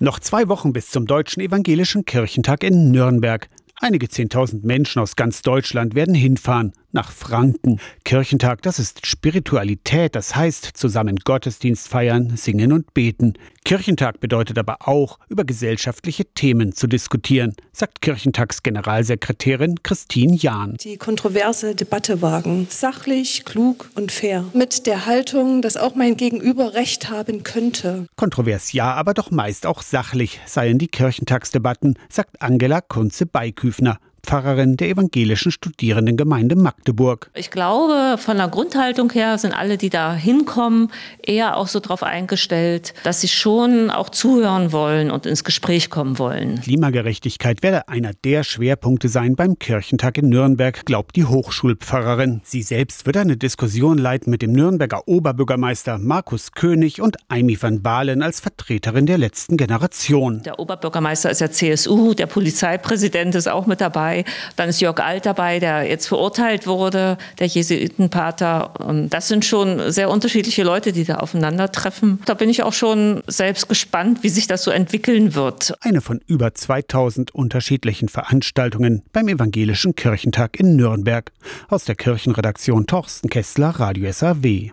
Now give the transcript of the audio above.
Noch zwei Wochen bis zum Deutschen Evangelischen Kirchentag in Nürnberg. Einige Zehntausend Menschen aus ganz Deutschland werden hinfahren nach Franken. Kirchentag, das ist Spiritualität, das heißt zusammen Gottesdienst feiern, singen und beten. Kirchentag bedeutet aber auch, über gesellschaftliche Themen zu diskutieren, sagt Kirchentagsgeneralsekretärin Christine Jahn. Die kontroverse Debatte wagen, sachlich, klug und fair, mit der Haltung, dass auch mein Gegenüber Recht haben könnte. Kontrovers ja, aber doch meist auch sachlich seien die Kirchentagsdebatten, sagt Angela Kunze-Beiküfner. Pfarrerin der evangelischen Studierendengemeinde Magdeburg. Ich glaube, von der Grundhaltung her sind alle, die da hinkommen, eher auch so darauf eingestellt, dass sie schon auch zuhören wollen und ins Gespräch kommen wollen. Klimagerechtigkeit werde einer der Schwerpunkte sein beim Kirchentag in Nürnberg, glaubt die Hochschulpfarrerin. Sie selbst wird eine Diskussion leiten mit dem Nürnberger Oberbürgermeister Markus König und Aimi van Balen als Vertreterin der letzten Generation. Der Oberbürgermeister ist ja CSU, der Polizeipräsident ist auch mit dabei. Dann ist Jörg Alt dabei, der jetzt verurteilt wurde, der Jesuitenpater. Das sind schon sehr unterschiedliche Leute, die da aufeinandertreffen. Da bin ich auch schon selbst gespannt, wie sich das so entwickeln wird. Eine von über 2000 unterschiedlichen Veranstaltungen beim Evangelischen Kirchentag in Nürnberg. Aus der Kirchenredaktion Torsten Kessler, Radio SAW.